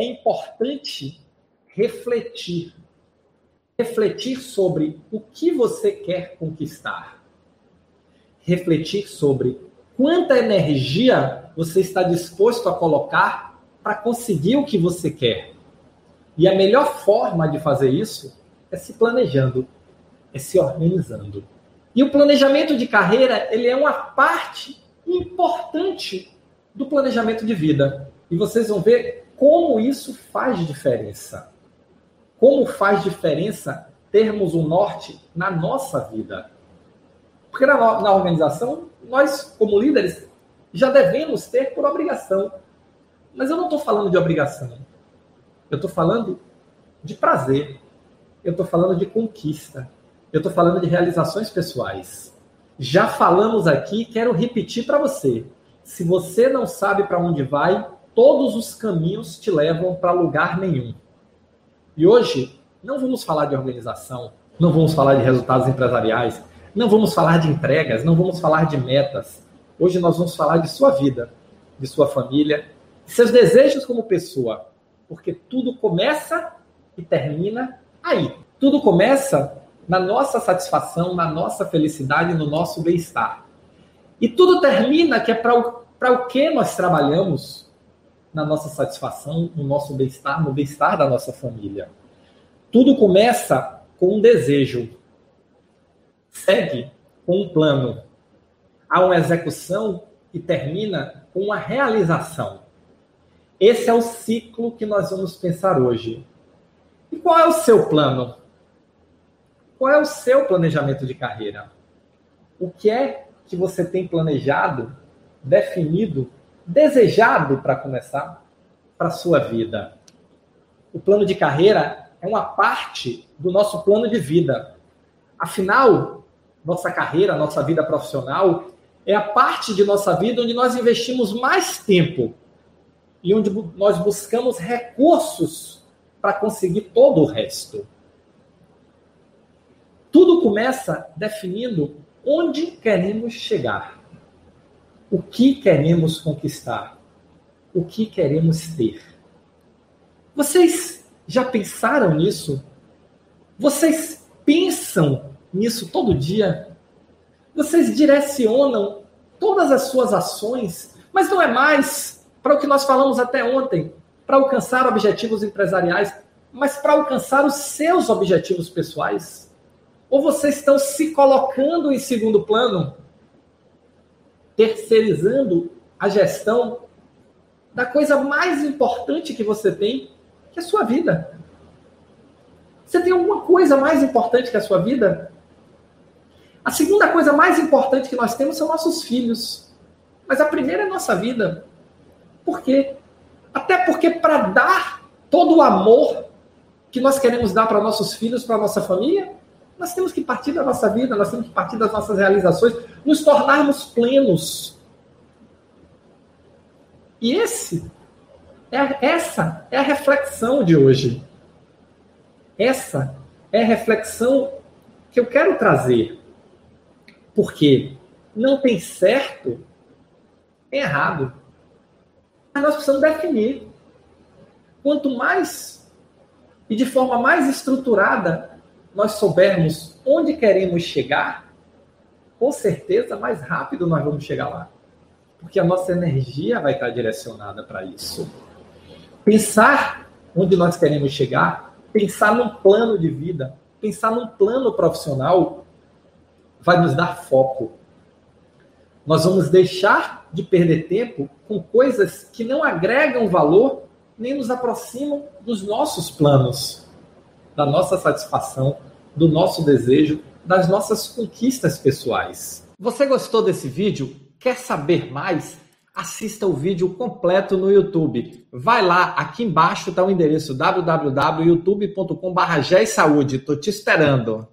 é importante refletir. Refletir sobre o que você quer conquistar. Refletir sobre quanta energia você está disposto a colocar para conseguir o que você quer. E a melhor forma de fazer isso é se planejando, é se organizando. E o planejamento de carreira, ele é uma parte importante do planejamento de vida. E vocês vão ver como isso faz diferença. Como faz diferença termos um norte na nossa vida. Porque na, na organização, nós, como líderes, já devemos ter por obrigação. Mas eu não estou falando de obrigação. Eu estou falando de prazer. Eu estou falando de conquista. Eu estou falando de realizações pessoais. Já falamos aqui, quero repetir para você. Se você não sabe para onde vai, todos os caminhos te levam para lugar nenhum. E hoje, não vamos falar de organização, não vamos falar de resultados empresariais, não vamos falar de entregas, não vamos falar de metas. Hoje nós vamos falar de sua vida, de sua família, de seus desejos como pessoa. Porque tudo começa e termina aí. Tudo começa na nossa satisfação, na nossa felicidade, no nosso bem-estar. E tudo termina que é para o, o que nós trabalhamos na nossa satisfação, no nosso bem-estar, no bem-estar da nossa família. Tudo começa com um desejo, segue com um plano, há uma execução e termina com uma realização. Esse é o ciclo que nós vamos pensar hoje. E qual é o seu plano? Qual é o seu planejamento de carreira? O que é que você tem planejado, definido, desejado para começar para a sua vida? O plano de carreira é uma parte do nosso plano de vida. Afinal, nossa carreira, nossa vida profissional é a parte de nossa vida onde nós investimos mais tempo e onde nós buscamos recursos para conseguir todo o resto. Tudo começa definindo onde queremos chegar, o que queremos conquistar, o que queremos ter. Vocês já pensaram nisso? Vocês pensam nisso todo dia? Vocês direcionam todas as suas ações, mas não é mais para o que nós falamos até ontem, para alcançar objetivos empresariais, mas para alcançar os seus objetivos pessoais? Ou vocês estão se colocando em segundo plano, terceirizando a gestão da coisa mais importante que você tem, que é a sua vida? Você tem alguma coisa mais importante que a sua vida? A segunda coisa mais importante que nós temos são nossos filhos. Mas a primeira é a nossa vida. Por quê? Até porque para dar todo o amor que nós queremos dar para nossos filhos, para nossa família, nós temos que partir da nossa vida, nós temos que partir das nossas realizações, nos tornarmos plenos. E esse é, essa é a reflexão de hoje. Essa é a reflexão que eu quero trazer. Porque não tem certo, tem errado. Mas nós precisamos definir. Quanto mais e de forma mais estruturada nós soubermos onde queremos chegar, com certeza mais rápido nós vamos chegar lá. Porque a nossa energia vai estar direcionada para isso. Pensar onde nós queremos chegar, pensar num plano de vida, pensar num plano profissional, vai nos dar foco. Nós vamos deixar de perder tempo com coisas que não agregam valor nem nos aproximam dos nossos planos da nossa satisfação, do nosso desejo, das nossas conquistas pessoais. Você gostou desse vídeo? Quer saber mais? Assista o vídeo completo no YouTube. Vai lá, aqui embaixo está o endereço www.youtube.com.br. Estou te esperando.